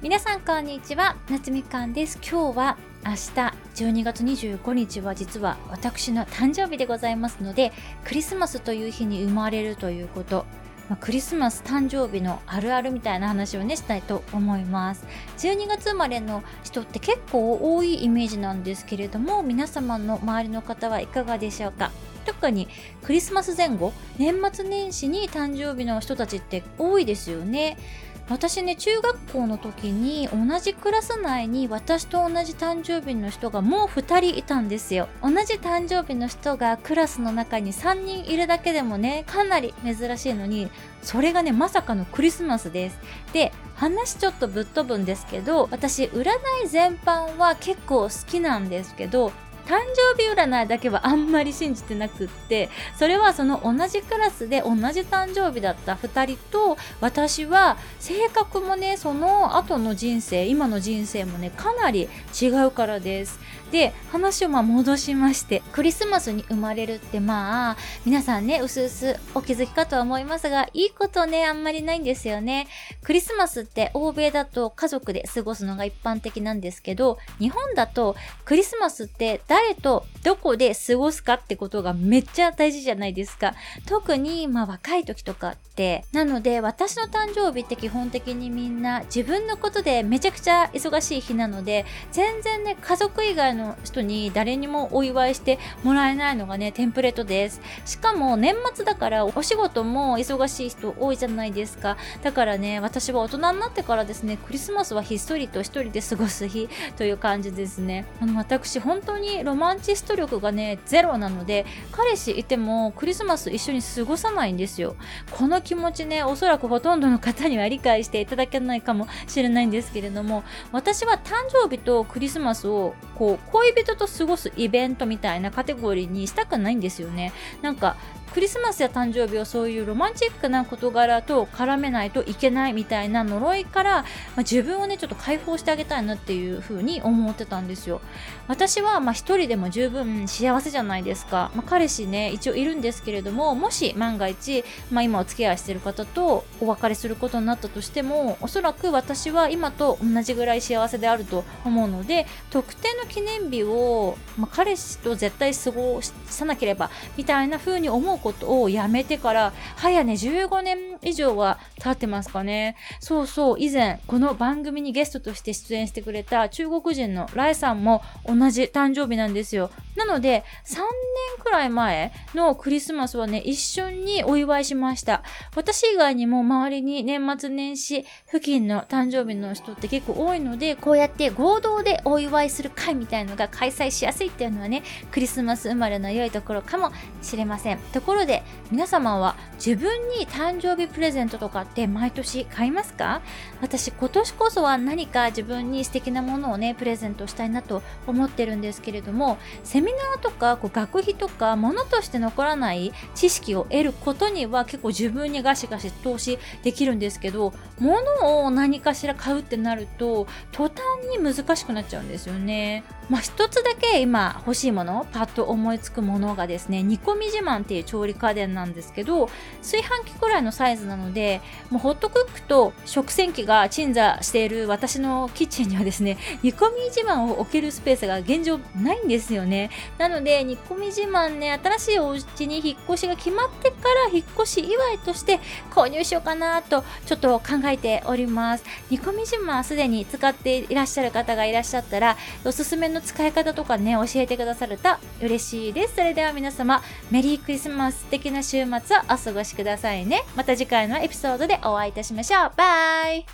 皆さんこんにちは夏みかんです。今日は明日12月25日は実は私の誕生日でございますのでクリスマスという日に生まれるということ、クリスマス誕生日のあるあるみたいな話をねしたいと思います。12月生まれの人って結構多いイメージなんですけれども皆様の周りの方はいかがでしょうか？特にクリスマス前後年末年始に誕生日の人たちって多いですよね。私ね中学校の時に同じクラス内に私と同じ誕生日の人がもう2人いたんですよ。同じ誕生日の人がクラスの中に3人いるだけでもねかなり珍しいのにそれがねまさかのクリスマスです。で話ちょっとぶっ飛ぶんですけど私占い全般は結構好きなんですけど誕生日占いだけはあんまり信じてなくってそれはその同じクラスで同じ誕生日だった2人と私は性格もねその後の人生今の人生もねかなり違うからです。で話をま戻しましてクリスマスに生まれるってまあ皆さんねうすうすお気づきかとは思いますがいいことねあんまりないんですよね。クリスマスって欧米だと家族で過ごすのが一般的なんですけど日本だとクリスマスって誰とどこで過ごすかってことがめっちゃ大事じゃないですか特にまあ若い時とかってなので私の誕生日って基本的にみんな自分のことでめちゃくちゃ忙しい日なので全然ね家族以外の人に誰にもお祝いしてもらえないのがね、テンプレートです。しかも年末だからお仕事も忙しい人多いじゃないですか。だからね、私は大人になってからですね、クリスマスはひっそりと一人で過ごす日という感じですね。あの、私本当にロマンチスト力がね、ゼロなので、彼氏いてもクリスマス一緒に過ごさないんですよ。この気持ちね、おそらくほとんどの方には理解していただけないかもしれないんですけれども、私は誕生日とクリスマスをこう、恋人と過ごすイベントみたいなカテゴリーにしたくないんですよね。なんかクリスマスや誕生日をそういうロマンチックな事柄と絡めないといけないみたいな呪いから、まあ、自分をねちょっと解放してあげたいなっていう風に思ってたんですよ。私はまあ一人でも十分幸せじゃないですか、まあ、彼氏ね一応いるんですけれどももし万が一、まあ、今お付き合いしてる方とお別れすることになったとしてもおそらく私は今と同じぐらい幸せであると思うので特定の記念日を、まあ、彼氏と絶対過ごさなければみたいな風に思うことをやめてから、早ね、15年以上は経ってますかね。そうそう、以前、この番組にゲストとして出演してくれた中国人のライさんも同じ誕生日なんですよ。なので、3年くらい前のクリスマスはね、一緒にお祝いしました。私以外にも周りに年末年始付近の誕生日の人って結構多いので、こうやって合同でお祝いする会みたいのが開催しやすいっていうのはね、クリスマス生まれの良いところかもしれません。ところで、皆様は自分に誕生日プレゼントとかって毎年買いますか？私今年こそは何か自分に素敵なものをね、プレゼントしたいなと思ってるんですけれども、セミナーとかこう学費とか物として残らない知識を得ることには結構自分にガシガシ投資できるんですけど、物を何かしら買うってなると、途端に難しくなっちゃうんですよね。まあ一つだけ今欲しいもの、パッと思いつくものがですね、煮込み自慢っていう調理家電なんですけど、炊飯器くらいのサイズなので、もうホットクックと食洗機が鎮座している私のキッチンにはですね、煮込み自慢を置けるスペースが現状ないんですよね。なので、煮込み自慢ね、新しいお家に引っ越しが決まってから引っ越し祝いとして購入しようかなとちょっと考えております。煮込み自慢すでに使っていらっしゃる方がいらっしゃったら、おすすめの使い方とかね、教えてくださると嬉しいです。それでは皆様、メリークリスマス素敵な週末をお過ごしくださいね。また次回のエピソードでお会いいたしましょう。バイ